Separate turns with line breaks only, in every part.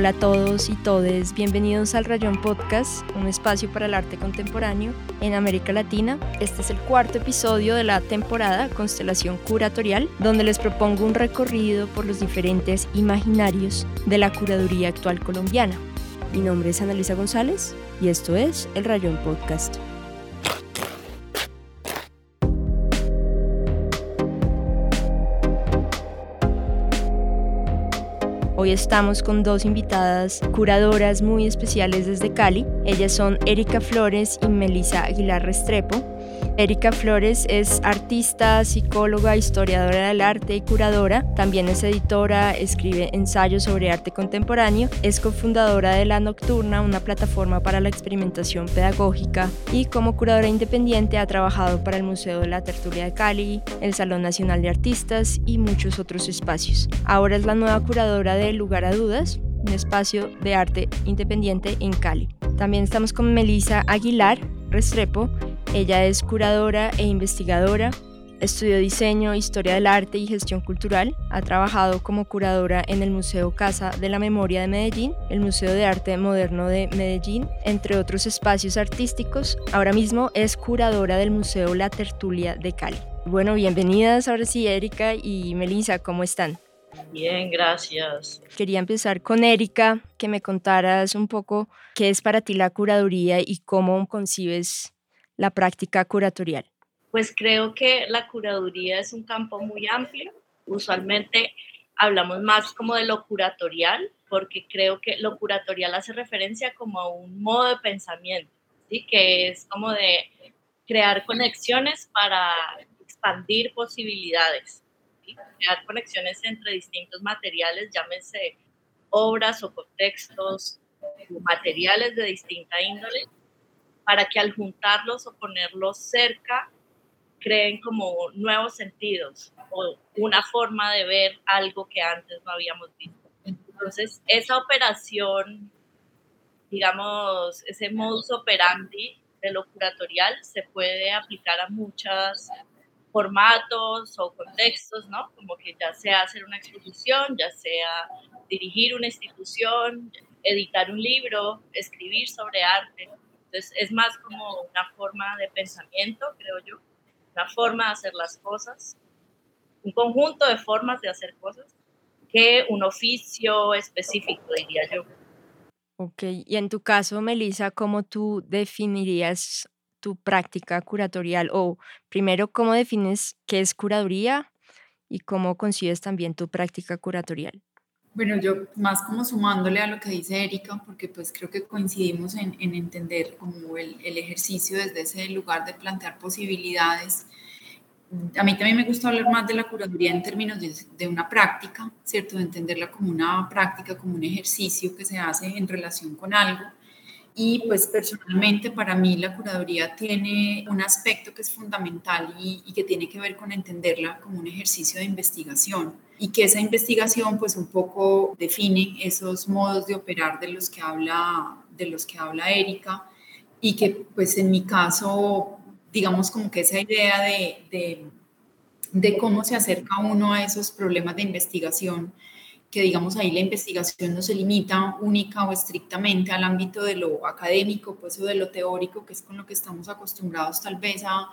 Hola a todos y todes, bienvenidos al Rayón Podcast, un espacio para el arte contemporáneo en América Latina. Este es el cuarto episodio de la temporada Constelación Curatorial, donde les propongo un recorrido por los diferentes imaginarios de la curaduría actual colombiana. Mi nombre es Analisa González y esto es el Rayón Podcast. Hoy estamos con dos invitadas curadoras muy especiales desde Cali. Ellas son Erika Flores y Melissa Aguilar Restrepo. Erika Flores es artista, psicóloga, historiadora del arte y curadora. También es editora, escribe ensayos sobre arte contemporáneo. Es cofundadora de La Nocturna, una plataforma para la experimentación pedagógica. Y como curadora independiente ha trabajado para el Museo de la Tertulia de Cali, el Salón Nacional de Artistas y muchos otros espacios. Ahora es la nueva curadora de Lugar a Dudas, un espacio de arte independiente en Cali. También estamos con Melissa Aguilar Restrepo. Ella es curadora e investigadora. Estudió diseño, historia del arte y gestión cultural. Ha trabajado como curadora en el Museo Casa de la Memoria de Medellín, el Museo de Arte Moderno de Medellín, entre otros espacios artísticos. Ahora mismo es curadora del Museo La Tertulia de Cali. Bueno, bienvenidas ahora sí, Erika y Melissa, ¿cómo están?
Bien, gracias.
Quería empezar con Erika, que me contaras un poco qué es para ti la curaduría y cómo concibes la práctica curatorial.
Pues creo que la curaduría es un campo muy amplio. Usualmente hablamos más como de lo curatorial, porque creo que lo curatorial hace referencia como a un modo de pensamiento, ¿sí? que es como de crear conexiones para expandir posibilidades crear conexiones entre distintos materiales, llámese obras o contextos, materiales de distinta índole, para que al juntarlos o ponerlos cerca creen como nuevos sentidos o una forma de ver algo que antes no habíamos visto. Entonces, esa operación, digamos, ese modus operandi de lo curatorial se puede aplicar a muchas formatos o contextos, ¿no? Como que ya sea hacer una exposición, ya sea dirigir una institución, editar un libro, escribir sobre arte. Entonces es más como una forma de pensamiento, creo yo, una forma de hacer las cosas, un conjunto de formas de hacer cosas que un oficio específico, diría yo.
Ok, y en tu caso, Melissa, ¿cómo tú definirías tu práctica curatorial? O primero, ¿cómo defines qué es curaduría y cómo concibes también tu práctica curatorial?
Bueno, yo más como sumándole a lo que dice Erika, porque pues creo que coincidimos en, entender como el, ejercicio desde ese lugar de plantear posibilidades. A mí también me gusta hablar más de la curaduría en términos de, de una práctica, ¿cierto? De entenderla como una práctica, como un ejercicio que se hace en relación con algo y pues personalmente para mí la curaduría tiene un aspecto que es fundamental y, que tiene que ver con entenderla como un ejercicio de investigación. Y que esa investigación pues un poco define esos modos de operar de los que habla, de los que habla Erika. Y que pues en mi caso digamos como que esa idea de, de, de cómo se acerca uno a esos problemas de investigación que digamos ahí la investigación no se limita única o estrictamente al ámbito de lo académico, pues o de lo teórico, que es con lo que estamos acostumbrados tal vez a,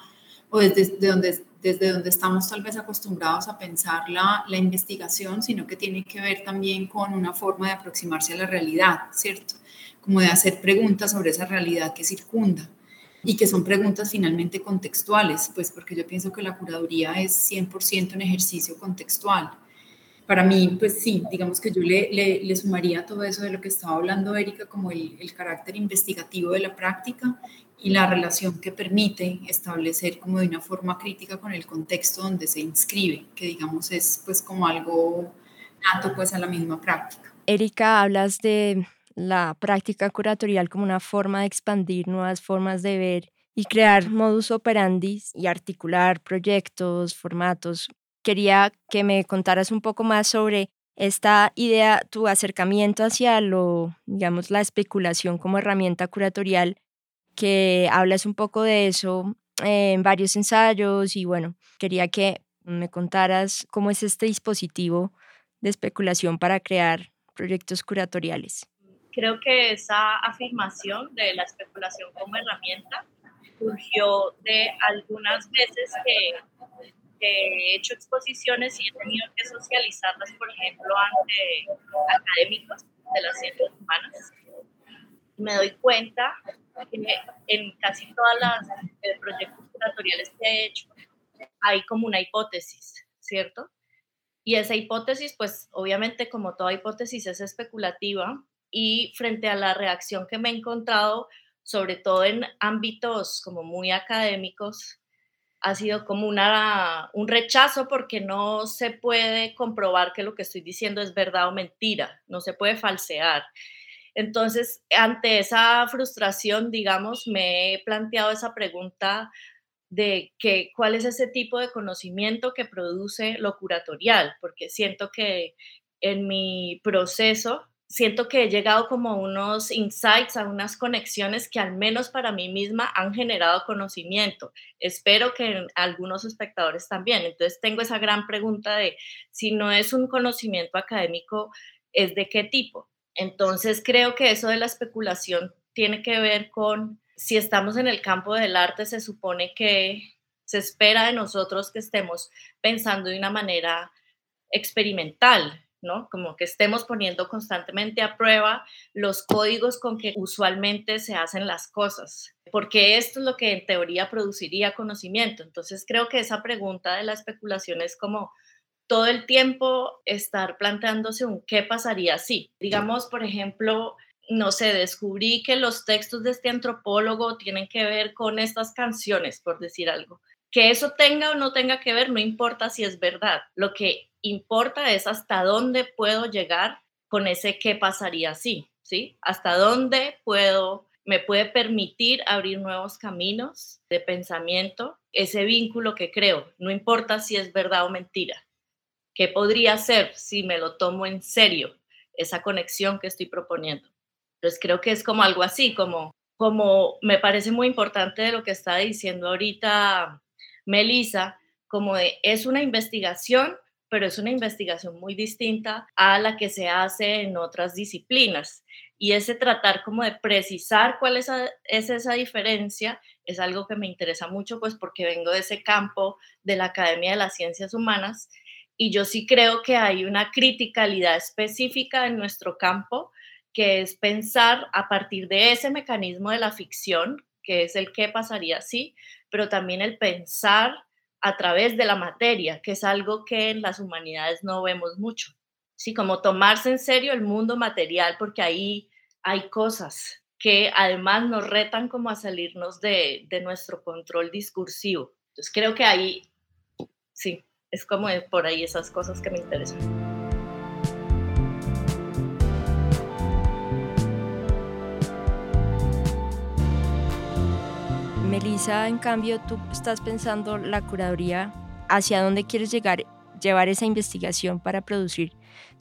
o desde, donde, desde donde estamos tal vez acostumbrados a pensar la, la investigación, sino que tiene que ver también con una forma de aproximarse a la realidad, ¿cierto? Como de hacer preguntas sobre esa realidad que circunda y que son preguntas finalmente contextuales, pues porque yo pienso que la curaduría es 100% un ejercicio contextual para mí, pues sí, digamos que yo le, le, sumaría todo eso de lo que estaba hablando Erika, como el, el, carácter investigativo de la práctica y la relación que permite establecer como de una forma crítica con el contexto donde se inscribe, que digamos es pues como algo nato pues a la misma práctica.
Erika, hablas de la práctica curatorial como una forma de expandir nuevas formas de ver y crear modus operandi y articular proyectos, formatos quería que me contaras un poco más sobre esta idea, tu acercamiento hacia lo, digamos, la especulación como herramienta curatorial, que hablas un poco de eso en varios ensayos y bueno, quería que me contaras cómo es este dispositivo de especulación para crear proyectos curatoriales?
Creo que esa afirmación de la especulación como herramienta surgió de algunas veces que, he hecho exposiciones y he tenido que socializarlas, por ejemplo, ante académicos de las ciencias humanas. Me doy cuenta que en casi todos los eh, proyectos curatoriales que he hecho hay como una hipótesis, ¿cierto? Y esa hipótesis, pues obviamente como toda hipótesis es especulativa y frente a la reacción que me he encontrado, sobre todo en ámbitos como muy académicos, ha sido como una, un rechazo porque no se puede comprobar que lo que estoy diciendo es verdad o mentira, no se puede falsear. Entonces, ante esa frustración, digamos, me he planteado esa pregunta de que, cuál es ese tipo de conocimiento que produce lo curatorial, porque siento que en mi proceso siento que he llegado como a unos insights, a unas conexiones que al menos para mí misma han generado conocimiento. Espero que algunos espectadores también. Entonces tengo esa gran pregunta de si no es un conocimiento académico, ¿es de qué tipo? Entonces creo que eso de la especulación tiene que ver con si estamos en el campo del arte, se supone que se espera de nosotros que estemos pensando de una manera experimental, ¿no? Como que estemos poniendo constantemente a prueba los códigos con que usualmente se hacen las cosas, porque esto es lo que en teoría produciría conocimiento. Entonces creo que esa pregunta de la especulación es como todo el tiempo estar planteándose un qué pasaría si. Digamos, por ejemplo, no sé, descubrí que los textos de este antropólogo tienen que ver con estas canciones, por decir algo. Que eso tenga o no tenga que ver, no importa si es verdad. Lo que importa es hasta dónde puedo llegar con ese qué pasaría si, ¿sí? Hasta dónde puedo, me puede permitir abrir nuevos caminos de pensamiento, ese vínculo que creo, no importa si es verdad o mentira. ¿Qué podría ser si me lo tomo en serio, esa conexión que estoy proponiendo? Entonces creo que es como algo así, como, como me parece muy importante de lo que está diciendo ahorita Melissa, como es una investigación, pero es una investigación muy distinta a la que se hace en otras disciplinas. Y ese tratar como de precisar cuál es, es esa diferencia es algo que me interesa mucho, pues porque vengo de ese campo de la Academia de las Ciencias Humanas y yo sí creo que hay una criticalidad específica en nuestro campo, que es pensar a partir de ese mecanismo de la ficción, que es el qué pasaría si, pero también el pensar a través de la materia, que es algo que en las humanidades no vemos mucho. Sí, como tomarse en serio el mundo material, porque ahí hay cosas que además nos retan como a salirnos de, de nuestro control discursivo. Entonces creo que ahí, sí, es como por ahí esas cosas que me interesan.
Melissa, en cambio, tú estás pensando la curaduría, ¿hacia dónde quieres llegar, llevar esa investigación para producir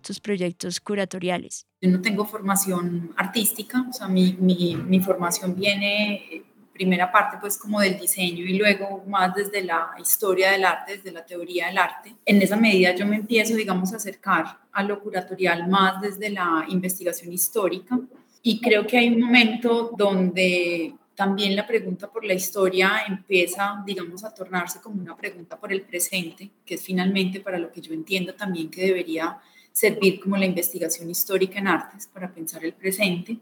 tus proyectos curatoriales?
Yo no tengo formación artística, o sea, mi, mi, mi formación viene, primera parte pues como del diseño y luego más desde la historia del arte, desde la teoría del arte. En esa medida yo me empiezo, digamos, a acercar a lo curatorial más desde la investigación histórica y creo que hay un momento donde también la pregunta por la historia empieza, digamos, a tornarse como una pregunta por el presente, que es finalmente para lo que yo entiendo también que debería servir como la investigación histórica en artes para pensar el presente.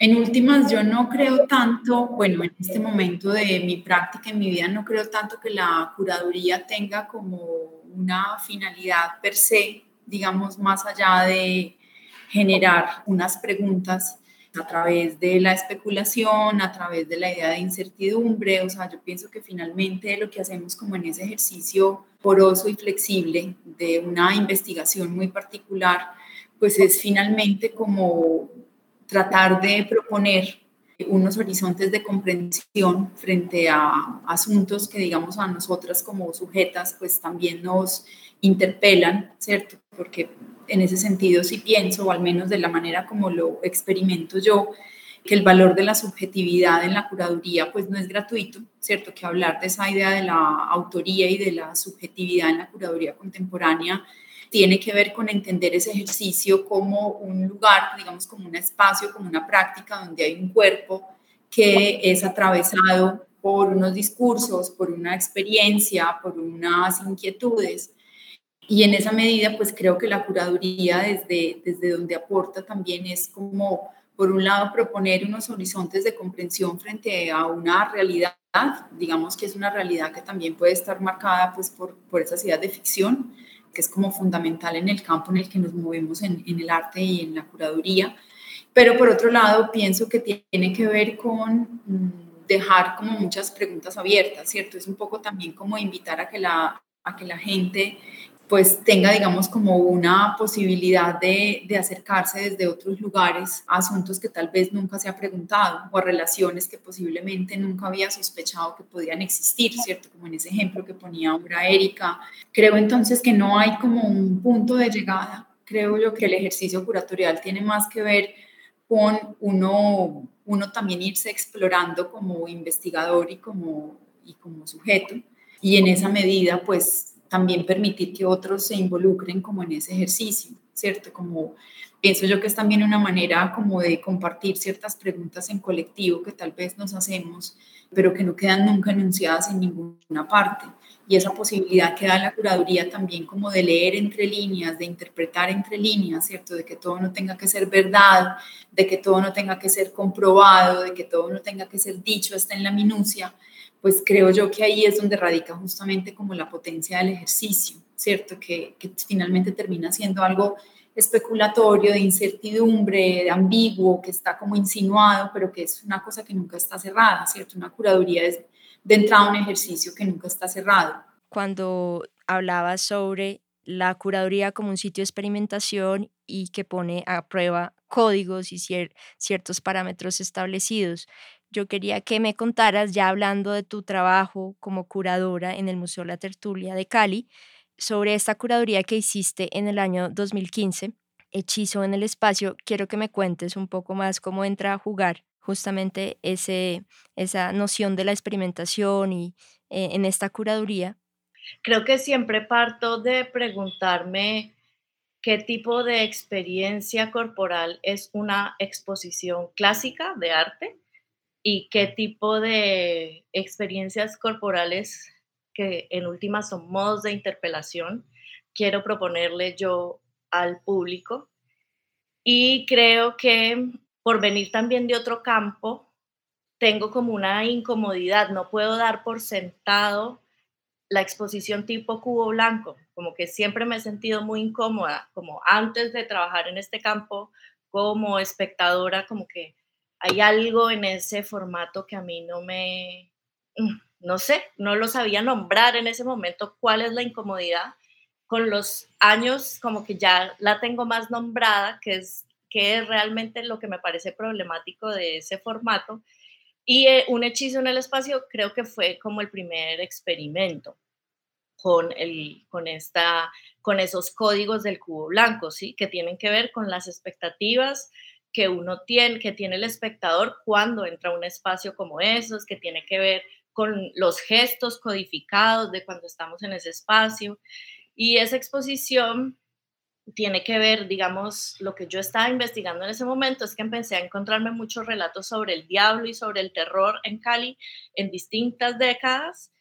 En últimas, yo no creo tanto, bueno, en este momento de mi práctica en mi vida, no creo tanto que la curaduría tenga como una finalidad per se, digamos, más allá de generar unas preguntas a través de la especulación, a través de la idea de incertidumbre. O sea, yo pienso que finalmente lo que hacemos como en ese ejercicio poroso y flexible de una investigación muy particular, pues es finalmente como tratar de proponer unos horizontes de comprensión frente a asuntos que digamos a nosotras como sujetas pues también nos interpelan, ¿cierto? Porque en ese sentido sí pienso, o al menos de la manera como lo experimento yo, que el valor de la subjetividad en la curaduría pues no es gratuito, ¿cierto? Que hablar de esa idea de la autoría y de la subjetividad en la curaduría contemporánea tiene que ver con entender ese ejercicio como un lugar, digamos, como un espacio, como una práctica donde hay un cuerpo que es atravesado por unos discursos, por una experiencia, por unas inquietudes. Y en esa medida, pues creo que la curaduría desde, desde donde aporta también es como, por un lado, proponer unos horizontes de comprensión frente a una realidad, digamos que es una realidad que también puede estar marcada pues, por, por esa ciudad de ficción, que es como fundamental en el campo en el que nos movemos en, en el arte y en la curaduría. Pero por otro lado, pienso que tiene que ver con mm, dejar como muchas preguntas abiertas, ¿cierto? Es un poco también como invitar a que la, a que la gente pues tenga, digamos, como una posibilidad de, de, acercarse desde otros lugares a asuntos que tal vez nunca se ha preguntado o a relaciones que posiblemente nunca había sospechado que podían existir, ¿cierto? Como en ese ejemplo que ponía ahora Erika. Creo entonces que no hay como un punto de llegada. Creo yo que el ejercicio curatorial tiene más que ver con uno uno también irse explorando como investigador y como, y como sujeto. Y en esa medida, pues también permitir que otros se involucren como en ese ejercicio, ¿cierto? Como pienso yo que es también una manera como de compartir ciertas preguntas en colectivo que tal vez nos hacemos, pero que no quedan nunca enunciadas en ninguna parte y esa posibilidad que da la curaduría también como de leer entre líneas, de interpretar entre líneas, ¿cierto? De que todo no tenga que ser verdad, de que todo no tenga que ser comprobado, de que todo no tenga que ser dicho hasta en la minucia, pues creo yo que ahí es donde radica justamente como la potencia del ejercicio, ¿cierto? Que, finalmente termina siendo algo especulatorio, de incertidumbre, de ambiguo, que está como insinuado, pero que es una cosa que nunca está cerrada, ¿cierto? Una curaduría es de entrada un ejercicio que nunca está cerrado.
Cuando hablaba sobre la curaduría como un sitio de experimentación y que pone a prueba códigos y ciertos parámetros establecidos. Yo quería que me contaras, ya hablando de tu trabajo como curadora en el Museo La Tertulia de Cali, sobre esta curaduría que hiciste en el año 2015, Hechizo en el Espacio. Quiero que me cuentes un poco más cómo entra a jugar justamente ese, esa noción de la experimentación y eh, en esta curaduría?
Creo que siempre parto de preguntarme qué tipo de experiencia corporal es una exposición clásica de arte y qué tipo de experiencias corporales que en última son modos de interpelación quiero proponerle yo al público. Y creo que por venir también de otro campo, tengo como una incomodidad, no puedo dar por sentado la exposición tipo cubo blanco, como que siempre me he sentido muy incómoda, como antes de trabajar en este campo como espectadora, como que hay algo en ese formato que a mí no me, mm, no sé, no lo sabía nombrar en ese momento cuál es la incomodidad. Con los años como que ya la tengo más nombrada, que es que es realmente lo que me parece problemático de ese formato. Y eh, un hechizo en el espacio creo que fue como el primer experimento con, el, con, esta, con esos códigos del cubo blanco, ¿sí? que tienen que ver con las expectativas que uno tiene, que tiene el espectador cuando entra a un espacio como esos, que tiene que ver con los gestos codificados de cuando estamos en ese espacio. Y esa exposición tiene que ver, digamos, lo que yo estaba investigando en ese momento es que empecé a encontrarme muchos relatos sobre el diablo y sobre el terror en Cali en distintas décadas.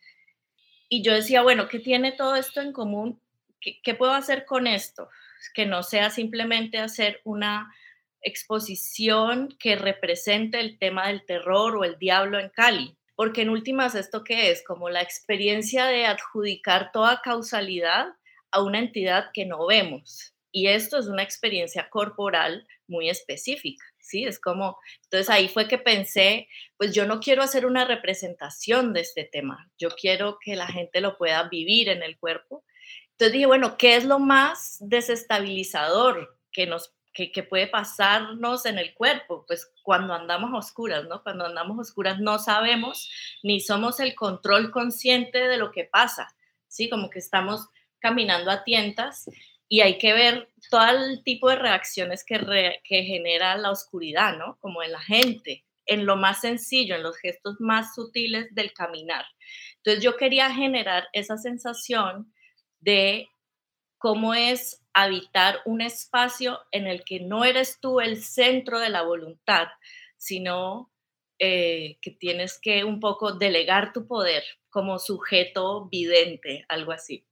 Y yo decía, bueno, ¿qué tiene todo esto en común? ¿Qué, puedo hacer con esto? Que no sea simplemente hacer una exposición que represente el tema del terror o el diablo en Cali. Porque en últimas, ¿esto qué es? Como la experiencia de adjudicar toda causalidad a una entidad que no vemos y esto es una experiencia corporal muy específica, ¿sí? Es como, entonces ahí fue que pensé, pues yo no quiero hacer una representación de este tema, yo quiero que la gente lo pueda vivir en el cuerpo. Entonces dije, bueno, ¿qué es lo más desestabilizador que nos que, puede pasarnos en el cuerpo, pues cuando andamos a oscuras, ¿no? Cuando andamos oscuras no sabemos ni somos el control consciente de lo que pasa, ¿sí? Como que estamos caminando a tientas y hay que ver todo el tipo de reacciones que, que genera la oscuridad, ¿no? Como en la gente, en lo más sencillo, en los gestos más sutiles del caminar. Entonces yo quería generar esa sensación de cómo es habitar un espacio en el que no eres tú el centro de la voluntad, sino eh, que tienes que un poco delegar tu poder como sujeto vidente, algo así.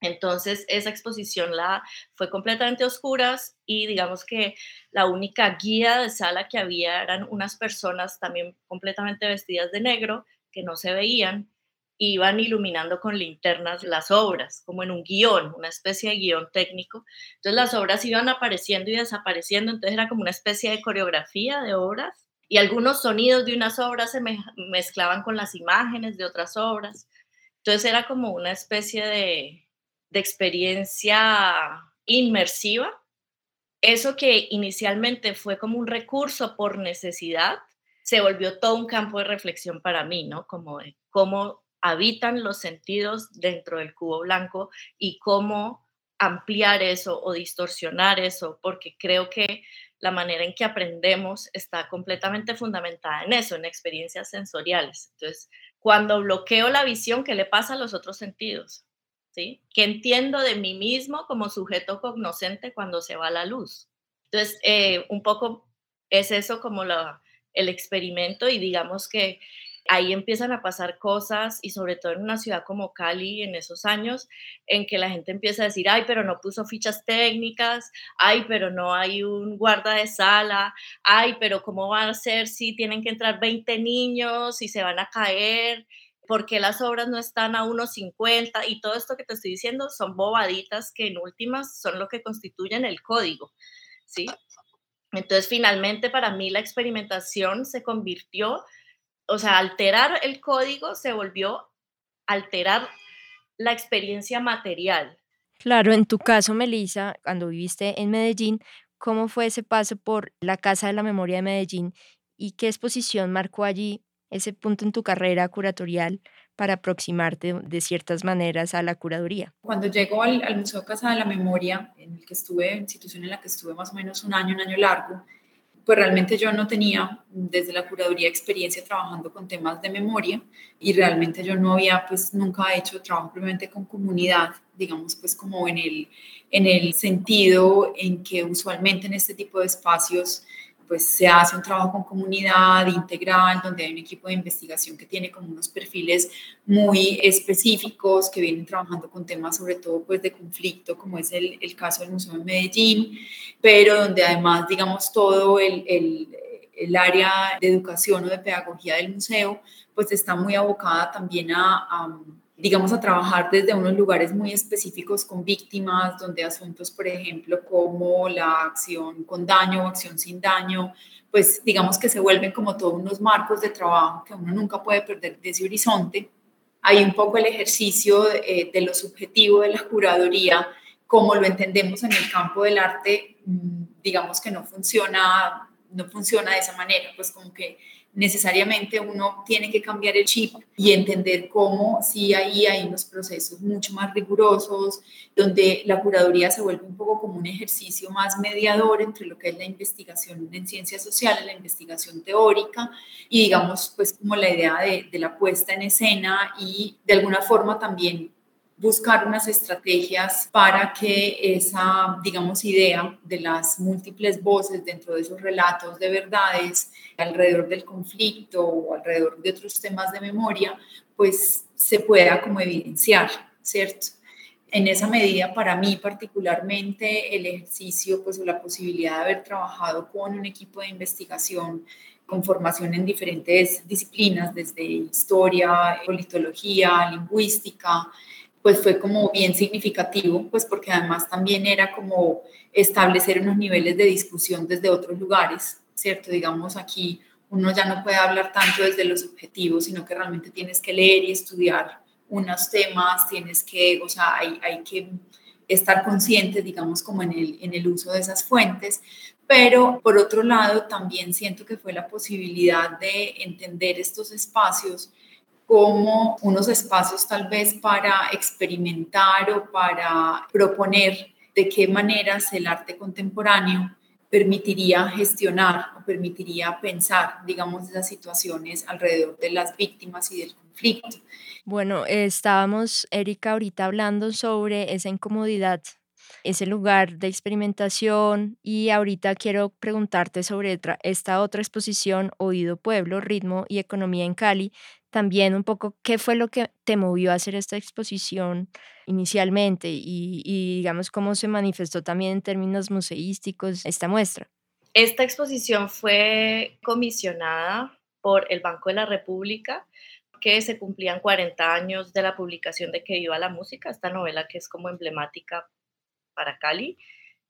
Entonces, esa exposición la fue completamente oscuras y digamos que la única guía de sala que había eran unas personas también completamente vestidas de negro que no se veían, iban iluminando con linternas las obras, como en un guion, una especie de guion técnico. Entonces las obras iban apareciendo y desapareciendo, entonces era como una especie de coreografía de obras y algunos sonidos de unas obras se mezclaban con las imágenes de otras obras. Entonces era como una especie de, de experiencia inmersiva. Eso que inicialmente fue como un recurso por necesidad, se volvió todo un campo de reflexión para mí, ¿no? Como cómo habitan los sentidos dentro del cubo blanco y cómo ampliar eso o distorsionar eso, porque creo que la manera en que aprendemos está completamente fundamentada en eso, en experiencias sensoriales. Entonces, cuando bloqueo la visión, ¿qué le pasa a los otros sentidos? ¿sí? Que entiendo de mí mismo como sujeto cognoscente cuando se va la luz. Entonces, eh, un poco es eso como el experimento y digamos que ahí empiezan a pasar cosas y sobre todo en una ciudad como Cali en esos años en que la gente empieza a decir, ay, pero no puso fichas técnicas, ay, pero no hay un guarda de sala, ay, pero ¿cómo va a ser si tienen que entrar 20 niños y se van a caer? por qué las obras no están a 1.50 y todo esto que te estoy diciendo son bobaditas que en últimas son lo que constituyen el código, ¿sí? Entonces, finalmente para mí la experimentación se convirtió, o sea, alterar el código se volvió alterar la experiencia material.
Claro, en tu caso, Melissa, cuando viviste en Medellín, ¿cómo fue ese paso por la Casa de la Memoria de Medellín y qué exposición marcó allí ese punto en tu carrera curatorial para aproximarte de ciertas maneras a la curaduría?
Cuando llego al, Museo Casa de la Memoria, en el que estuve, institución en la que estuve más o menos un año, un año largo, pues realmente yo no tenía desde la curaduría experiencia trabajando con temas de memoria y realmente yo no había pues nunca hecho trabajo simplemente con comunidad, digamos pues como en el, en el sentido en que usualmente en este tipo de espacios pues se hace un trabajo con comunidad integral, donde hay un equipo de investigación que tiene como unos perfiles muy específicos, que vienen trabajando con temas sobre todo pues de conflicto, como es el, el caso del Museo de Medellín, pero donde además, digamos, todo el, el, el área de educación o de pedagogía del museo, pues está muy abocada también a, a digamos, a trabajar desde unos lugares muy específicos con víctimas, donde asuntos, por ejemplo, como la acción con daño o acción sin daño, pues digamos que se vuelven como todos unos marcos de trabajo que uno nunca puede perder de ese horizonte. Hay un poco el ejercicio de, de lo subjetivo de la curaduría, como lo entendemos en el campo del arte, mm, digamos que no funciona, no funciona de esa manera, pues como que necesariamente uno tiene que cambiar el chip y entender cómo si ahí hay unos procesos mucho más rigurosos, donde la curaduría se vuelve un poco como un ejercicio más mediador entre lo que es la investigación en ciencias sociales, la investigación teórica y digamos pues como la idea de, de la puesta en escena y de alguna forma también buscar unas estrategias para que esa, digamos, idea de las múltiples voces dentro de esos relatos de verdades alrededor del conflicto o alrededor de otros temas de memoria, pues se pueda como evidenciar, ¿cierto? En esa medida, para mí particularmente, el ejercicio, pues o la posibilidad de haber trabajado con un equipo de investigación con formación en diferentes disciplinas, desde historia, politología, lingüística, pues fue como bien significativo, pues porque además también era como establecer unos niveles de discusión desde otros lugares, ¿cierto? Digamos, aquí uno ya no puede hablar tanto desde los objetivos, sino que realmente tienes que leer y estudiar unos temas, tienes que, o sea, hay, hay que estar consciente, digamos, como en el, en el uso de esas fuentes, pero por otro lado también siento que fue la posibilidad de entender estos espacios como unos espacios tal vez para experimentar o para proponer de qué maneras el arte contemporáneo permitiría gestionar o permitiría pensar, digamos, esas situaciones alrededor de las víctimas y del conflicto.
Bueno, estábamos, Erika, ahorita hablando sobre esa incomodidad, ese lugar de experimentación y ahorita quiero preguntarte sobre esta otra exposición, Oído Pueblo, Ritmo y Economía en Cali, también un poco qué fue lo que te movió a hacer esta exposición inicialmente y, digamos cómo se manifestó también en términos museísticos esta muestra.
Esta exposición fue comisionada por el Banco de la República que se cumplían 40 años de la publicación de Que viva la música, esta novela que es como emblemática para Cali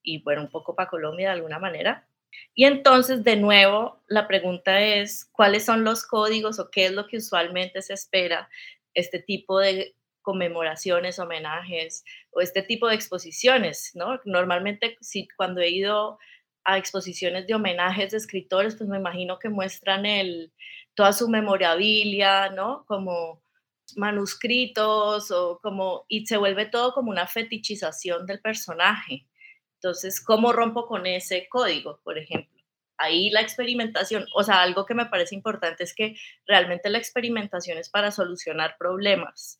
y bueno, un poco para Colombia de alguna manera. Y entonces, de nuevo, la pregunta es, ¿cuáles son los códigos o qué es lo que usualmente se espera este tipo de conmemoraciones, homenajes o este tipo de exposiciones, ¿no? Normalmente, si cuando he ido a exposiciones de homenajes de escritores, pues me imagino que muestran el, toda su memorabilia, ¿no? Como manuscritos o como, y se vuelve todo como una fetichización del personaje. Entonces, ¿cómo rompo con ese código, por ejemplo? Ahí la experimentación, o sea, algo que me parece importante es que realmente la experimentación es para solucionar problemas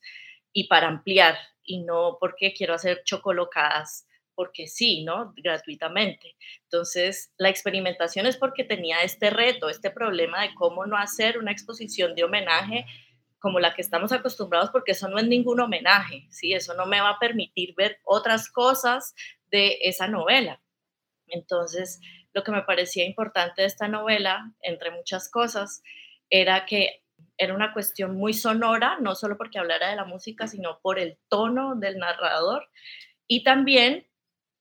y para ampliar y no porque quiero hacer chocolocadas porque sí, ¿no? Gratuitamente. Entonces, la experimentación es porque tenía este reto, este problema de cómo no hacer una exposición de homenaje como la que estamos acostumbrados, porque eso no es ningún homenaje, ¿sí? Eso no me va a permitir ver otras cosas de esa novela. Entonces, lo que me parecía importante de esta novela, entre muchas cosas, era que era una cuestión muy sonora, no solo porque hablara de la música, sino por el tono del narrador. Y también,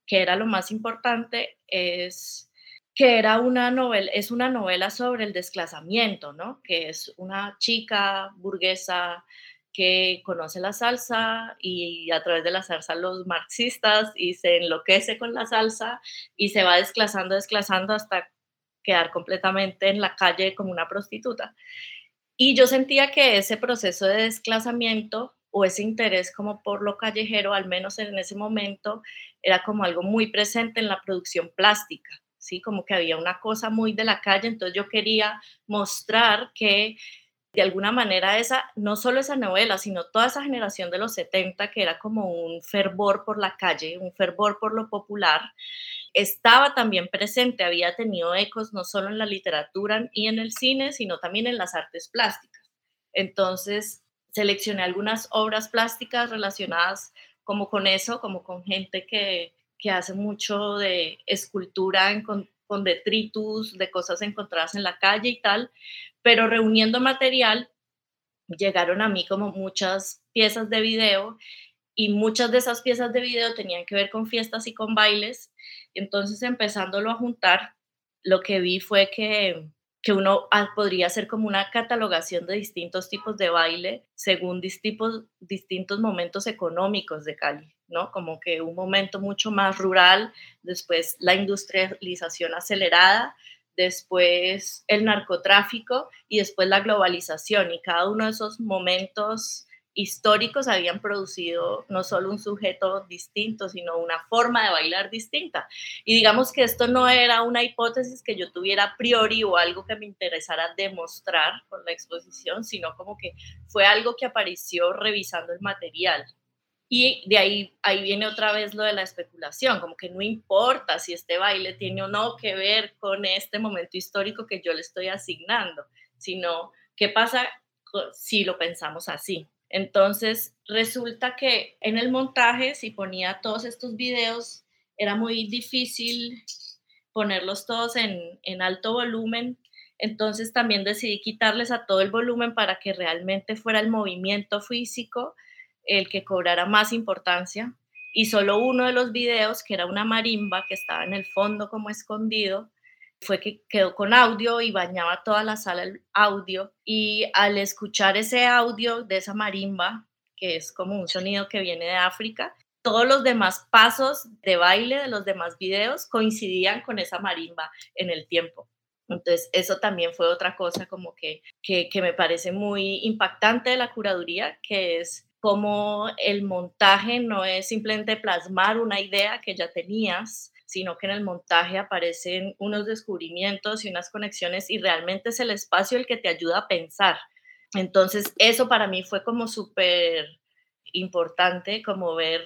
que era lo más importante, es que era una novela, es una novela sobre el desclasamiento, ¿no? Que es una chica burguesa que conoce la salsa y a través de la salsa los marxistas y se enloquece con la salsa y se va desclasando, desclasando hasta quedar completamente en la calle como una prostituta. Y yo sentía que ese proceso de desclasamiento o ese interés como por lo callejero, al menos en ese momento, era como algo muy presente en la producción plástica, ¿sí? Como que había una cosa muy de la calle, entonces yo quería mostrar que de alguna manera esa, no solo esa novela, sino toda esa generación de los 70 que era como un fervor por la calle, un fervor por lo popular, estaba también presente, había tenido ecos no solo en la literatura y en el cine, sino también en las artes plásticas. Entonces, seleccioné algunas obras plásticas relacionadas como con eso, como con gente que, que hace mucho de escultura en, con, con detritus, de cosas encontradas en la calle y tal, pero reuniendo material, llegaron a mí como muchas piezas de video y muchas de esas piezas de video tenían que ver con fiestas y con bailes. Entonces, empezándolo a juntar, lo que vi fue que, que uno ah, podría hacer como una catalogación de distintos tipos de baile según distintos, momentos económicos de Cali, ¿no? Como que un momento mucho más rural, después la industrialización acelerada después el narcotráfico y después la globalización. Y cada uno de esos momentos históricos habían producido no solo un sujeto distinto, sino una forma de bailar distinta. Y digamos que esto no era una hipótesis que yo tuviera a priori o algo que me interesara demostrar con la exposición, sino como que fue algo que apareció revisando el material. Y de ahí, ahí viene otra vez lo de la especulación, como que no importa si este baile tiene o no que ver con este momento histórico que yo le estoy asignando, sino qué pasa si lo pensamos así. Entonces, resulta que en el montaje, si ponía todos estos videos, era muy difícil ponerlos todos en, en alto volumen. Entonces también decidí quitarles a todo el volumen para que realmente fuera el movimiento físico el que cobrara más importancia y solo uno de los videos, que era una marimba que estaba en el fondo como escondido, fue que quedó con audio y bañaba toda la sala el audio y al escuchar ese audio de esa marimba, que es como un sonido que viene de África, todos los demás pasos de baile de los demás videos coincidían con esa marimba en el tiempo. Entonces, eso también fue otra cosa como que, que, que me parece muy impactante de la curaduría, que es como el montaje no es simplemente plasmar una idea que ya tenías, sino que en el montaje aparecen unos descubrimientos y unas conexiones y realmente es el espacio el que te ayuda a pensar. Entonces, eso para mí fue como súper importante, como ver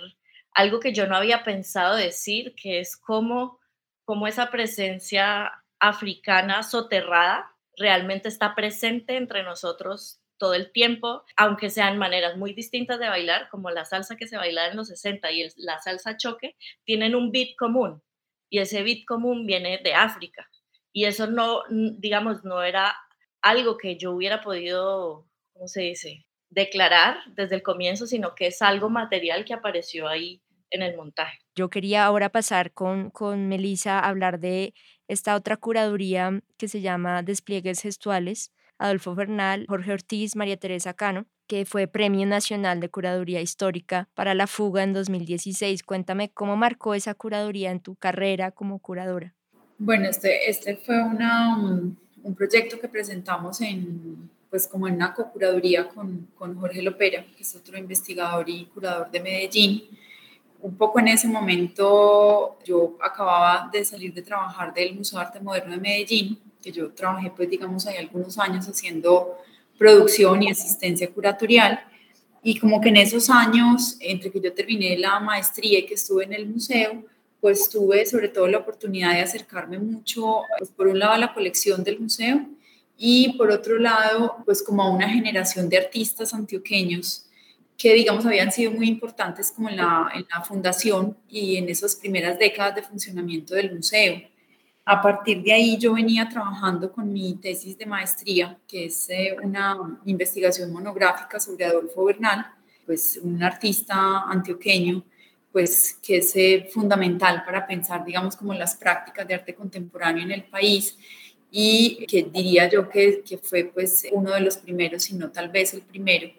algo que yo no había pensado decir, que es como, como esa presencia africana soterrada realmente está presente entre nosotros todo el tiempo, aunque sean maneras muy distintas de bailar, como la salsa que se bailaba en los 60 y la salsa choque, tienen un beat común y ese beat común viene de África. Y eso no, digamos, no era algo que yo hubiera podido, ¿cómo se dice?, declarar desde el comienzo, sino que es algo material que apareció ahí en el montaje.
Yo quería ahora pasar con, con Melissa a hablar de esta otra curaduría que se llama Despliegues Gestuales, Adolfo Bernal, Jorge Ortiz, María Teresa Cano, que fue Premio Nacional de Curaduría Histórica para la Fuga en 2016. Cuéntame cómo marcó esa curaduría en tu carrera como curadora.
Bueno, este, este fue una, un proyecto que presentamos en, pues como en una co-curaduría con, con Jorge Lopera, que es otro investigador y curador de Medellín un poco en ese momento yo acababa de salir de trabajar del Museo de Arte Moderno de Medellín, que yo trabajé pues digamos ahí algunos años haciendo producción y asistencia curatorial y como que en esos años entre que yo terminé la maestría y que estuve en el museo, pues tuve sobre todo la oportunidad de acercarme mucho, pues por un lado a la colección del museo y por otro lado pues como a una generación de artistas antioqueños que digamos habían sido muy importantes como en la fundación y en esas primeras décadas de funcionamiento del museo. A partir de ahí yo venía trabajando con mi tesis de maestría, que es eh, una investigación monográfica sobre Adolfo Bernal, pues un artista antioqueño, pues que es eh, fundamental para pensar, digamos, como las prácticas de arte contemporáneo en el país y que diría yo que, que fue pues uno de los primeros, si no tal vez el primero,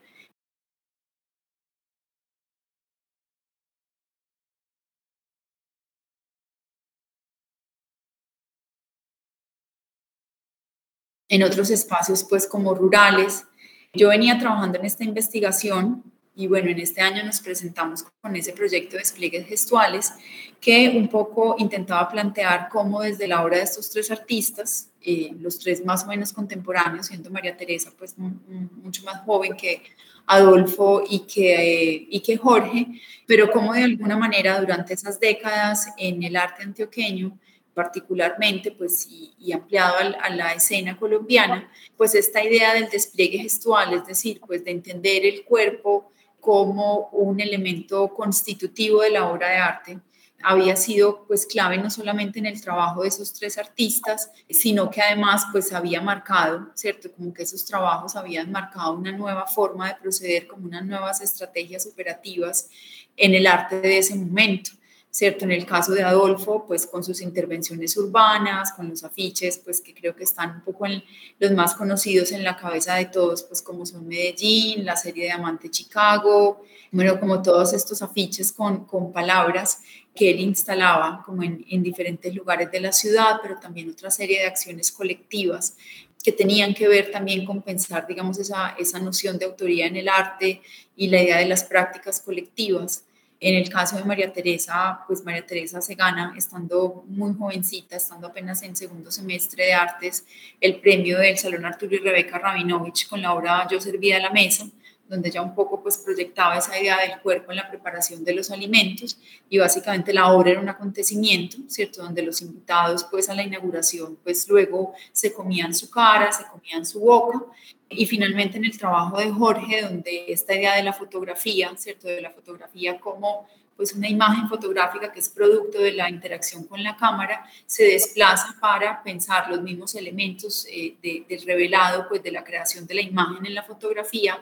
en otros espacios pues como rurales. Yo venía trabajando en esta investigación y bueno, en este año nos presentamos con ese proyecto de despliegues gestuales que un poco intentaba plantear cómo desde la obra de estos tres artistas, eh, los tres más o menos contemporáneos, siendo María Teresa pues mucho más joven que Adolfo y que, y que Jorge, pero cómo de alguna manera durante esas décadas en el arte antioqueño particularmente, pues, y, ampliado a, la escena colombiana, pues esta idea del despliegue gestual, es decir, pues de entender el cuerpo como un elemento constitutivo de la obra de arte, había sido pues clave no solamente en el trabajo de esos tres artistas, sino que además pues había marcado, ¿cierto? Como que esos trabajos habían marcado una nueva forma de proceder, como unas nuevas estrategias operativas en el arte de ese momento. ¿Cierto? En el caso de Adolfo, pues con sus intervenciones urbanas, con los afiches, pues que creo que están un poco en los más conocidos en la cabeza de todos, pues como son Medellín, la serie de Amante Chicago, bueno, como todos estos afiches con, con palabras que él instalaba como en, en diferentes lugares de la ciudad, pero también otra serie de acciones colectivas que tenían que ver también con pensar, digamos, esa, esa noción de autoría en el arte y la idea de las prácticas colectivas. En el caso de María Teresa, pues María Teresa se gana, estando muy jovencita, estando apenas en segundo semestre de artes, el premio del Salón Arturo y Rebeca Rabinovich con la obra Yo servía a la mesa, donde ya un poco pues proyectaba esa idea del cuerpo en la preparación de los alimentos y básicamente la obra era un acontecimiento, ¿cierto? Donde los invitados pues a la inauguración pues luego se comían su cara, se comían su boca y finalmente en el trabajo de Jorge donde esta idea de la fotografía, ¿cierto? De la fotografía como pues una imagen fotográfica que es producto de la interacción con la cámara, se desplaza para pensar los mismos elementos eh, del revelado, pues de la creación de la imagen en la fotografía,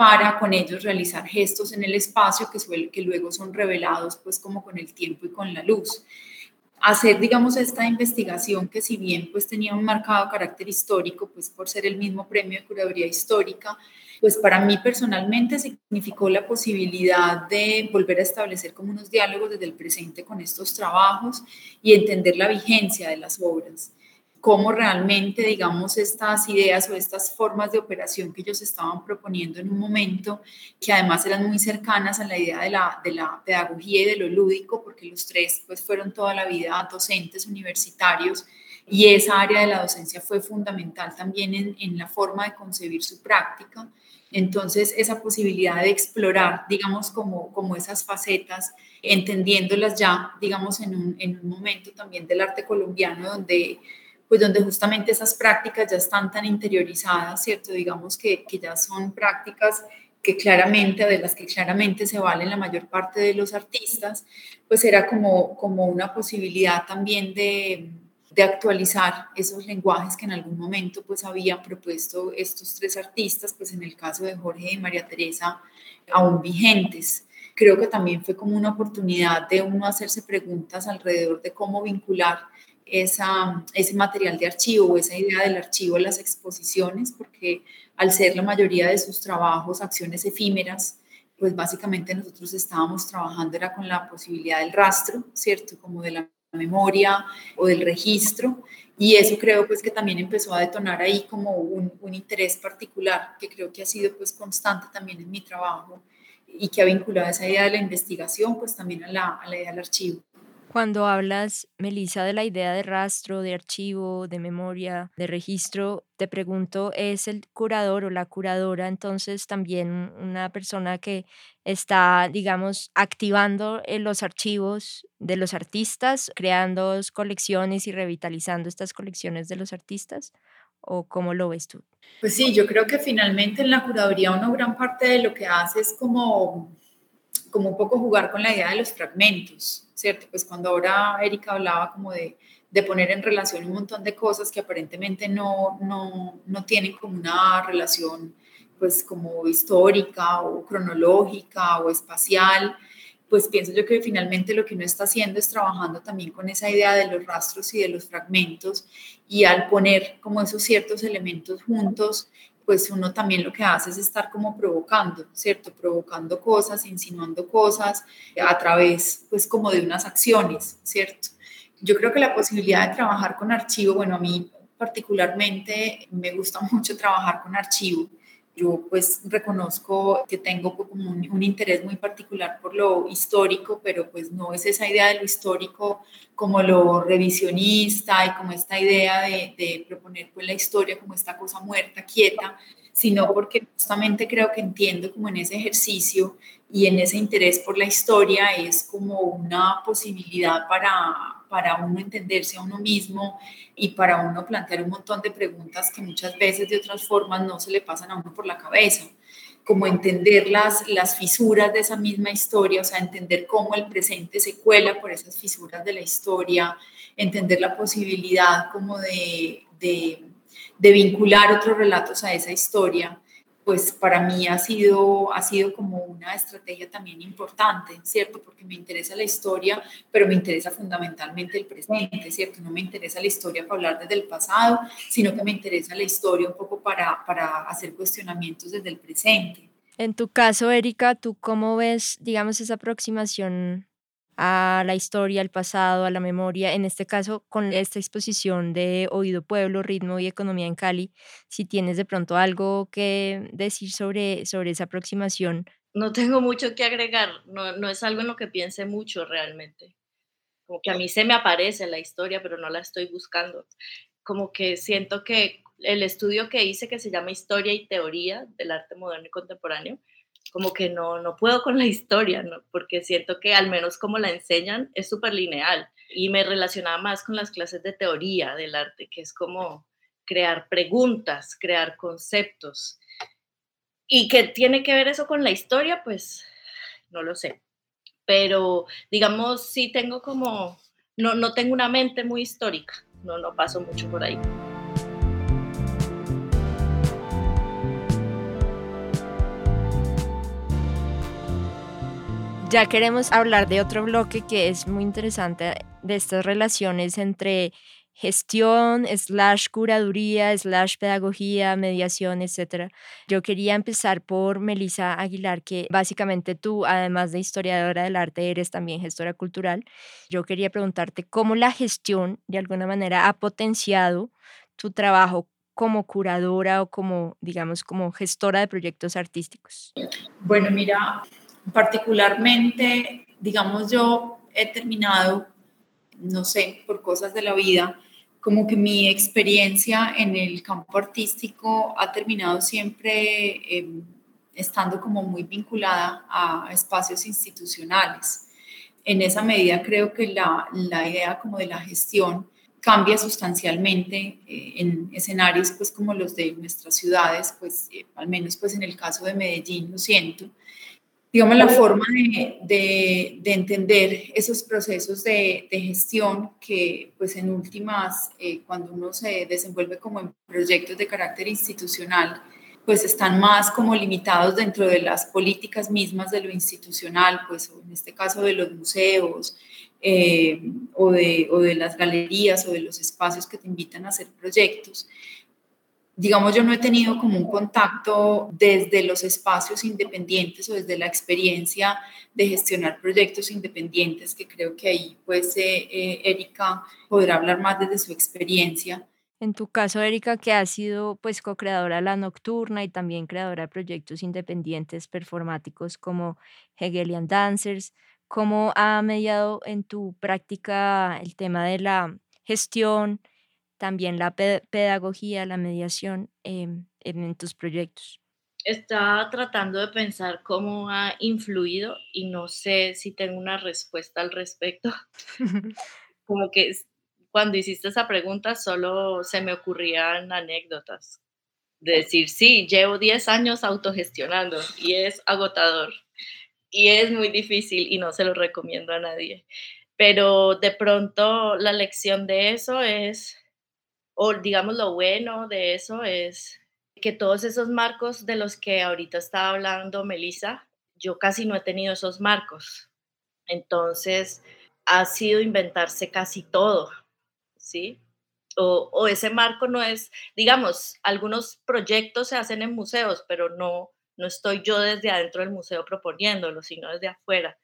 para con ellos realizar gestos en el espacio que, que luego son revelados pues como con el tiempo y con la luz. Hacer, digamos, esta investigación que si bien pues tenía un marcado carácter histórico, pues por ser el mismo premio de curaduría histórica, pues para mí personalmente significó la posibilidad de volver a establecer como unos diálogos desde el presente con estos trabajos y entender la vigencia de las obras cómo realmente, digamos, estas ideas o estas formas de operación que ellos estaban proponiendo en un momento, que además eran muy cercanas a la idea de la, de la pedagogía y de lo lúdico, porque los tres pues fueron toda la vida docentes universitarios y esa área de la docencia fue fundamental también en, en la forma de concebir su práctica. Entonces, esa posibilidad de explorar, digamos, como, como esas facetas, entendiéndolas ya, digamos, en un, en un momento también del arte colombiano donde pues donde justamente esas prácticas ya están tan interiorizadas, ¿cierto? Digamos que, que ya son prácticas que claramente, de las que claramente se valen la mayor parte de los artistas, pues era como, como una posibilidad también de, de actualizar esos lenguajes que en algún momento pues habían propuesto estos tres artistas, pues en el caso de Jorge y María Teresa, aún vigentes. Creo que también fue como una oportunidad de uno hacerse preguntas alrededor de cómo vincular esa, ese material de archivo esa idea del archivo las exposiciones, porque al ser la mayoría de sus trabajos acciones efímeras, pues básicamente nosotros estábamos trabajando era con la posibilidad del rastro, ¿cierto? Como de la memoria o del registro y eso creo pues que también empezó a detonar ahí como un, interés particular que creo que ha sido pues constante también en mi trabajo y que ha vinculado esa idea de la investigación pues también a la idea del archivo.
Cuando hablas, Melissa, de la idea de rastro, de archivo, de memoria, de registro, te pregunto, ¿es el curador o la curadora entonces también una persona que está, digamos, activando los archivos de los artistas, creando colecciones y revitalizando estas colecciones de los artistas? ¿O cómo lo ves tú?
Pues sí, yo creo que finalmente en la curaduría una gran parte de lo que hace es como, como un poco jugar con la idea de los fragmentos ¿cierto? Pues cuando ahora Erika hablaba como de, de poner en relación un montón de cosas que aparentemente no, no, no tienen como una relación pues como histórica o cronológica o espacial, pues pienso yo que finalmente lo que uno está haciendo es trabajando también con esa idea de los rastros y de los fragmentos y al poner como esos ciertos elementos juntos, pues uno también lo que hace es estar como provocando, ¿cierto? Provocando cosas, insinuando cosas a través, pues como de unas acciones, ¿cierto? Yo creo que la posibilidad de trabajar con archivo, bueno, a mí particularmente me gusta mucho trabajar con archivo yo pues reconozco que tengo como un, interés muy particular por lo histórico, pero pues no es esa idea de lo histórico como lo revisionista y como esta idea de, de proponer pues la historia como esta cosa muerta, quieta, sino porque justamente creo que entiendo como en ese ejercicio y en ese interés por la historia es como una posibilidad para para uno entenderse a uno mismo y para uno plantear un montón de preguntas que muchas veces de otras formas no se le pasan a uno por la cabeza, como entender las, las fisuras de esa misma historia, o sea, entender cómo el presente se cuela por esas fisuras de la historia, entender la posibilidad como de, de, de vincular otros relatos a esa historia pues para mí ha sido, ha sido como una estrategia también importante, ¿cierto? Porque me interesa la historia, pero me interesa fundamentalmente el presente, ¿cierto? No me interesa la historia para hablar desde el pasado, sino que me interesa la historia un poco para, para hacer cuestionamientos desde el presente.
En tu caso, Erika, ¿tú cómo ves, digamos, esa aproximación a la historia, al pasado, a la memoria, en este caso con esta exposición de Oído Pueblo, Ritmo y Economía en Cali, si tienes de pronto algo que decir sobre, sobre esa aproximación.
No tengo mucho que agregar, no, no es algo en lo que piense mucho realmente. Como que a mí se me aparece la historia, pero no la estoy buscando. Como que siento que el estudio que hice, que se llama Historia y Teoría del Arte Moderno y Contemporáneo, como que no, no puedo con la historia, porque siento que al menos como la enseñan es súper lineal y me relacionaba más con las clases de teoría del arte, que es como crear preguntas, crear conceptos. ¿Y qué tiene que ver eso con la historia? Pues no lo sé. Pero digamos, sí tengo como, no, no tengo una mente muy histórica, no, no paso mucho por ahí.
Ya queremos hablar de otro bloque que es muy interesante de estas relaciones entre gestión, slash curaduría, slash pedagogía, mediación, etc. Yo quería empezar por Melissa Aguilar, que básicamente tú, además de historiadora del arte, eres también gestora cultural. Yo quería preguntarte cómo la gestión, de alguna manera, ha potenciado tu trabajo como curadora o como, digamos, como gestora de proyectos artísticos.
Bueno, mira, particularmente, digamos, yo he terminado, no sé, por cosas de la vida, como que mi experiencia en el campo artístico ha terminado siempre em, estando como muy vinculada a espacios institucionales. En esa medida creo que la, la idea como de la gestión cambia sustancialmente eh, en escenarios pues como los de nuestras ciudades, pues eh, al menos pues en el caso de Medellín lo siento, digamos, la forma de, de, entender esos procesos de, de, gestión que, pues, en últimas, eh, cuando uno se desenvuelve como en proyectos de carácter institucional, pues están más como limitados dentro de las políticas mismas de lo institucional, pues en este caso de los museos eh, o, de, o de las galerías o de los espacios que te invitan a hacer proyectos digamos, yo no he tenido como un contacto desde los espacios independientes o desde la experiencia de gestionar proyectos independientes, que creo que ahí pues eh, eh, Erika podrá hablar más desde su experiencia.
En tu caso, Erika, que ha sido pues co-creadora de La Nocturna y también creadora de proyectos independientes performáticos como Hegelian Dancers, ¿cómo ha mediado en tu práctica el tema de la gestión, también la pedagogía, la mediación em, en tus proyectos?
Estaba tratando de pensar cómo ha influido y no sé si tengo una respuesta al respecto. Como que cuando hiciste esa pregunta solo se me ocurrían anécdotas. De decir, sí, llevo 10 años autogestionando y es agotador y es muy difícil y no se lo recomiendo a nadie. Pero de pronto la lección de eso es o digamos lo bueno de eso es que todos esos marcos de los que ahorita está hablando Melissa, yo casi no he tenido esos marcos. Entonces, ha sido inventarse casi todo, ¿sí? O, o, ese marco no es, digamos, algunos proyectos se hacen en museos, pero no, no estoy yo desde adentro del museo proponiéndolo, sino desde afuera.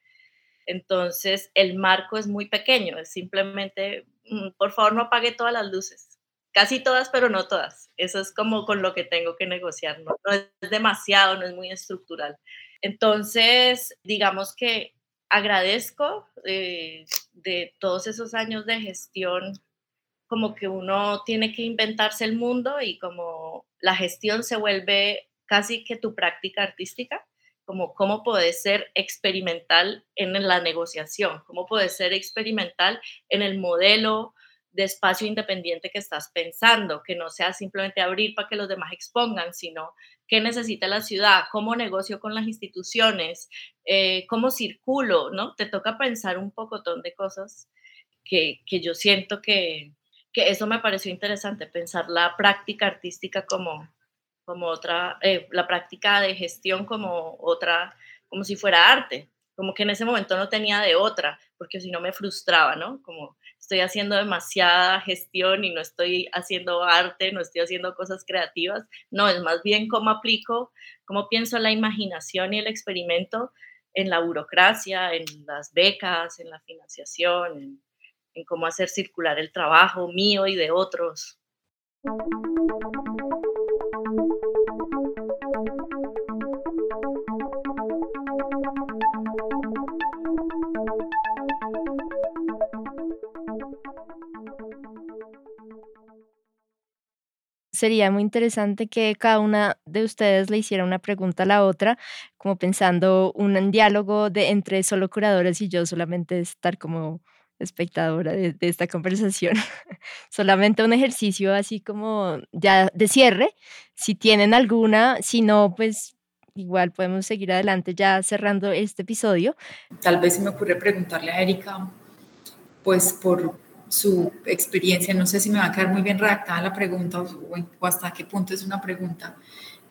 Entonces, el marco es muy pequeño, es simplemente, mm, por favor, no apague todas las luces Casi todas, pero no todas. Eso es como con lo que tengo que negociar. No, es demasiado, no es muy estructural. Entonces, digamos que agradezco eh, de todos esos años de gestión, como que uno tiene que inventarse el mundo y como la gestión se vuelve casi que tu práctica artística, como cómo puedes ser experimental en la negociación, cómo puedes ser experimental en el modelo de espacio independiente que estás pensando, que no sea simplemente abrir para que los demás expongan, sino qué necesita la ciudad, cómo negocio con las instituciones, eh, cómo circulo, ¿no? Te toca pensar un pocotón de cosas que, yo siento que, eso me pareció interesante, pensar la práctica artística como, como otra, eh, la práctica de gestión como otra, como si fuera arte, como que en ese momento no tenía de otra, porque si no me frustraba, ¿no? Como estoy haciendo demasiada gestión y no estoy haciendo arte, no estoy haciendo cosas creativas. No, es más bien cómo aplico, cómo pienso la imaginación y el experimento en la burocracia, en las becas, en la financiación, en, cómo hacer circular el trabajo mío y de otros.
Sería muy interesante que cada una de ustedes le hiciera una pregunta a la otra, como pensando un diálogo de entre solo curadores y yo solamente estar como espectadora de, esta conversación. solamente un ejercicio así como ya de cierre. Si tienen alguna, si no, pues igual podemos seguir adelante ya cerrando este episodio.
Tal vez se me ocurre preguntarle a Erika, pues por su experiencia, no sé si me va a quedar muy bien redactada la pregunta o, hasta qué punto es una pregunta,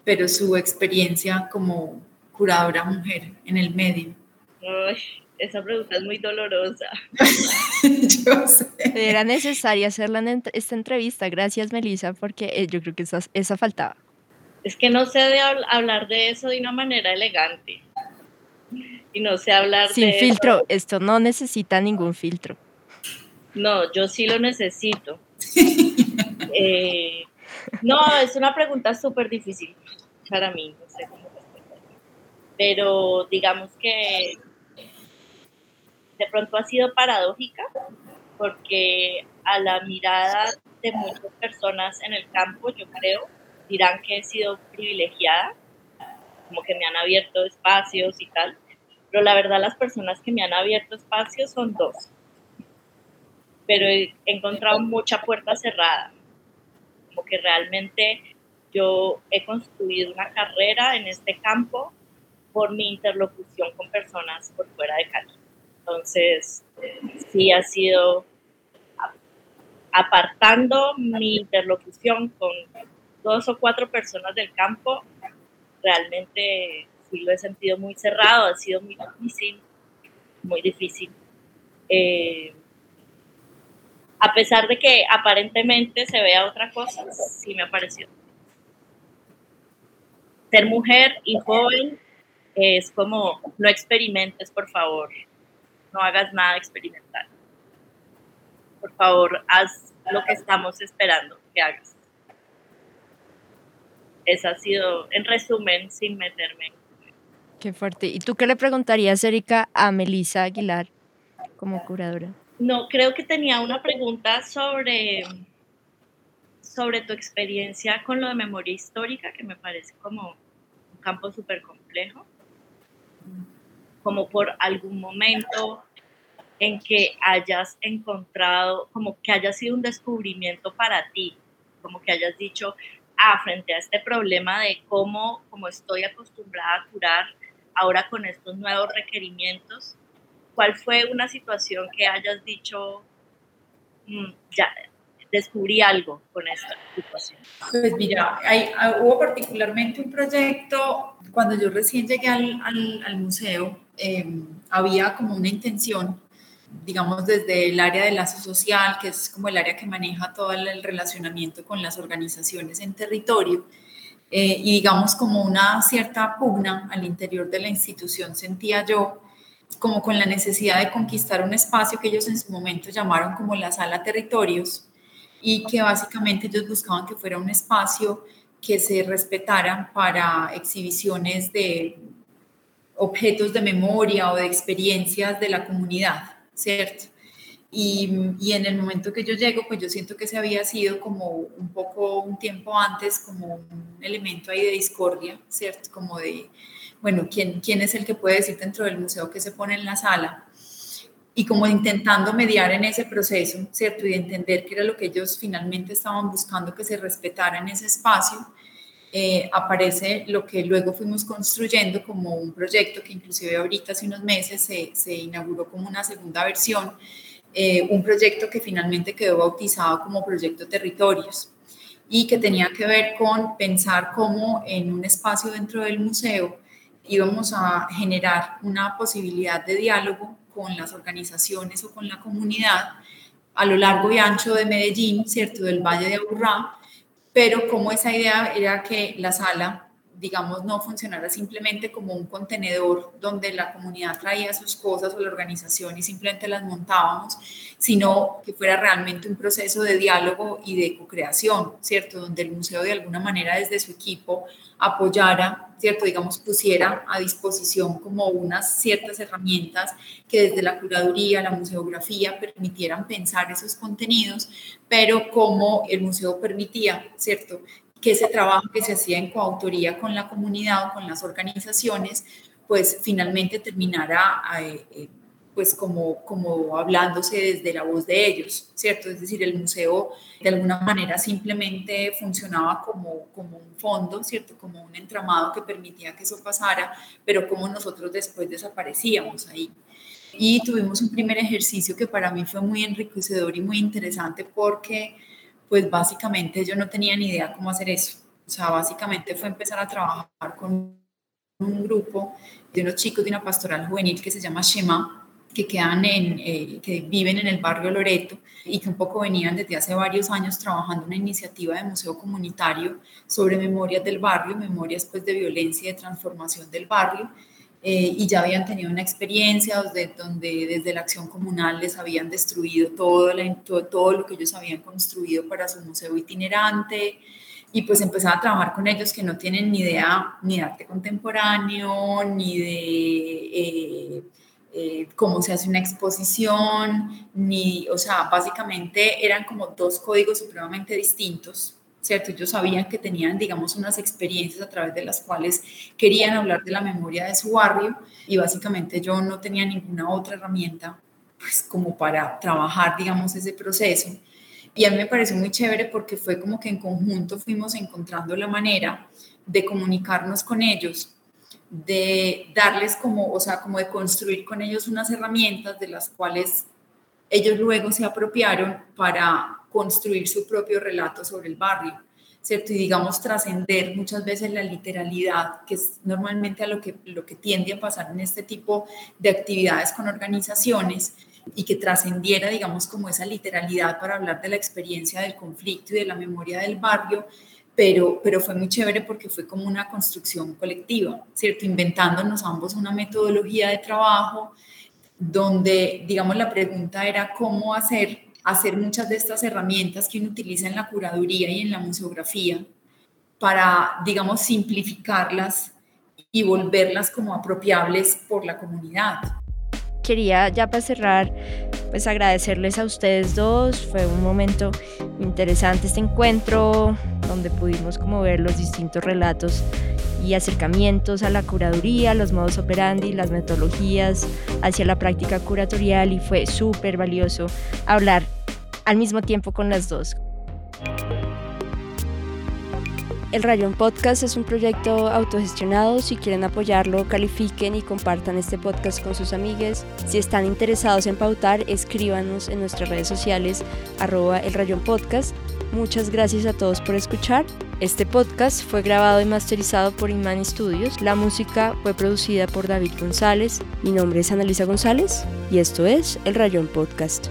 pero su experiencia como curadora mujer en el medio.
esa pregunta es muy dolorosa.
yo sé. Era necesaria hacerla en esta entrevista. Gracias, Melissa, porque eh, yo creo que esa, esa faltaba.
Es que no sé de hablar de eso de una manera elegante. Y no sé hablar
Sin filtro, esto no necesita ningún filtro.
No, yo sí lo necesito. Eh, no, es una pregunta súper difícil para mí, no sé cómo Pero digamos que de pronto ha sido paradójica porque a la mirada de muchas personas en el campo, yo creo, dirán que he sido privilegiada, como que me han abierto espacios y tal, pero la verdad las personas que me han abierto espacios son dos, pero he encontrado mucha puerta cerrada, como que realmente yo he construido una carrera en este campo por mi interlocución con personas por fuera de Cali. Entonces, sí ha sido apartando mi interlocución con dos o cuatro personas del campo, realmente sí lo he sentido muy cerrado, ha sido muy difícil, muy difícil. Eh, a pesar de que aparentemente se vea otra cosa, sí me ha parecido. Ser mujer y joven es como, no experimentes, por favor, no hagas nada experimental. Por favor, haz lo que estamos esperando que hagas. Esa ha sido, en resumen, sin meterme.
Qué fuerte. ¿Y tú qué le preguntarías, Erika, a Melissa Aguilar como curadora?
No, creo que tenía una pregunta sobre, sobre tu experiencia con lo de memoria histórica, que me parece como un campo súper complejo como por algún momento en que hayas encontrado, como que haya sido un descubrimiento para ti, como que hayas dicho, ah, frente a este problema de cómo, como estoy acostumbrada a curar ahora con estos nuevos requerimientos, ¿cuál fue una situación que hayas dicho, mm, ya, descubrí algo con esta situación?
Pues mira, hay, hubo particularmente un proyecto, cuando yo recién llegué al, al, al museo, Em, había como una intención, digamos, desde el área de lazo social, que es como el área que maneja todo el relacionamiento con las organizaciones en territorio, eh, y digamos como una cierta pugna al interior de la institución sentía yo como con la necesidad de conquistar un espacio que ellos en su momento llamaron como la sala territorios y que básicamente ellos buscaban que fuera un espacio que se respetara para exhibiciones de objetos de memoria o de experiencias de la comunidad, ¿cierto? Y, y, en el momento que yo llego, pues yo siento que se había sido como un poco un tiempo antes, como un elemento ahí de discordia, ¿cierto? Como de, bueno, ¿quién, quién es el que puede decir dentro del museo que se pone en la sala? Y como intentando mediar en ese proceso, ¿cierto? Y de entender qué era lo que ellos finalmente estaban buscando que se respetara en ese espacio eh, aparece lo que luego fuimos construyendo como un proyecto que inclusive ahorita hace unos meses se, se inauguró como una segunda versión, eh, un proyecto que finalmente quedó bautizado como Proyecto Territorios y que tenía que ver con pensar cómo en un espacio dentro del museo íbamos a generar una posibilidad de diálogo con las organizaciones o con la comunidad a lo largo y ancho de Medellín, ¿cierto? Del Valle de Aburrá, pero como esa idea era que la sala, digamos, no funcionara simplemente como un contenedor donde la comunidad traía sus cosas o la organización y simplemente las montábamos, sino que fuera realmente un proceso de diálogo y de co-creación, ¿cierto? Donde el museo de alguna manera desde su equipo apoyara, ¿cierto? Digamos, pusiera a disposición como unas ciertas herramientas que desde la curaduría, la museografía permitieran pensar esos contenidos, pero como el museo permitía, ¿cierto? Que ese trabajo que se hacía en coautoría con la comunidad o con las organizaciones, pues finalmente terminara... Eh, eh, pues como, como hablándose desde la voz de ellos, ¿cierto? Es decir, el museo de alguna manera simplemente funcionaba como, como un fondo, ¿cierto? Como un entramado que permitía que eso pasara, pero como nosotros después desaparecíamos ahí. Y tuvimos un primer ejercicio que para mí fue muy enriquecedor y muy interesante porque, pues básicamente yo no tenía ni idea cómo hacer eso. O sea, básicamente fue empezar a trabajar con un grupo de unos chicos de una pastoral juvenil que se llama Shema, que, quedan en, eh, que viven en el barrio Loreto y que un poco venían desde hace varios años trabajando una iniciativa de museo comunitario sobre memorias del barrio, memorias pues, de violencia y de transformación del barrio. Eh, y ya habían tenido una experiencia donde, donde, desde la acción comunal les habían destruido todo, todo, todo, lo que ellos habían construido para su museo itinerante. Y pues empezar a trabajar con ellos que no tienen ni idea ni de arte contemporáneo, ni de eh, eh, cómo se hace una exposición, ni, o sea, básicamente eran como dos códigos supremamente distintos, ¿cierto? Ellos sabían que tenían, digamos, unas experiencias a través de las cuales querían hablar de la memoria de su barrio y básicamente yo no tenía ninguna otra herramienta, pues, como para trabajar, digamos, ese proceso. Y a mí me pareció muy chévere porque fue como que en conjunto fuimos encontrando la manera de comunicarnos con ellos de darles como, o sea, como de construir con ellos unas herramientas de las cuales ellos luego se apropiaron para construir su propio relato sobre el barrio, ¿cierto? Y digamos trascender muchas veces la literalidad, que es normalmente a lo que, lo que tiende a pasar en este tipo de actividades con organizaciones, y que trascendiera, digamos, como esa literalidad para hablar de la experiencia del conflicto y de la memoria del barrio, pero, pero fue muy chévere porque fue como una construcción colectiva, ¿cierto? Inventándonos ambos una metodología de trabajo donde, digamos, la pregunta era cómo hacer, hacer muchas de estas herramientas que uno utiliza en la curaduría y en la museografía para, digamos, simplificarlas y volverlas como apropiables por la comunidad.
Quería ya para cerrar pues agradecerles a ustedes dos. Fue un momento interesante este encuentro donde pudimos como ver los distintos relatos y acercamientos a la curaduría, los modos operandi, las metodologías hacia la práctica curatorial y fue súper valioso hablar al mismo tiempo con las dos. El Rayón Podcast es un proyecto autogestionado. Si quieren apoyarlo, califiquen y compartan este podcast con sus amigues. Si están interesados en pautar, escríbanos en nuestras redes sociales arroba el Rayón Podcast. Muchas gracias a todos por escuchar. Este podcast fue grabado y masterizado por Inman Studios. La música fue producida por David González. Mi nombre es Analisa González y esto es El Rayón Podcast.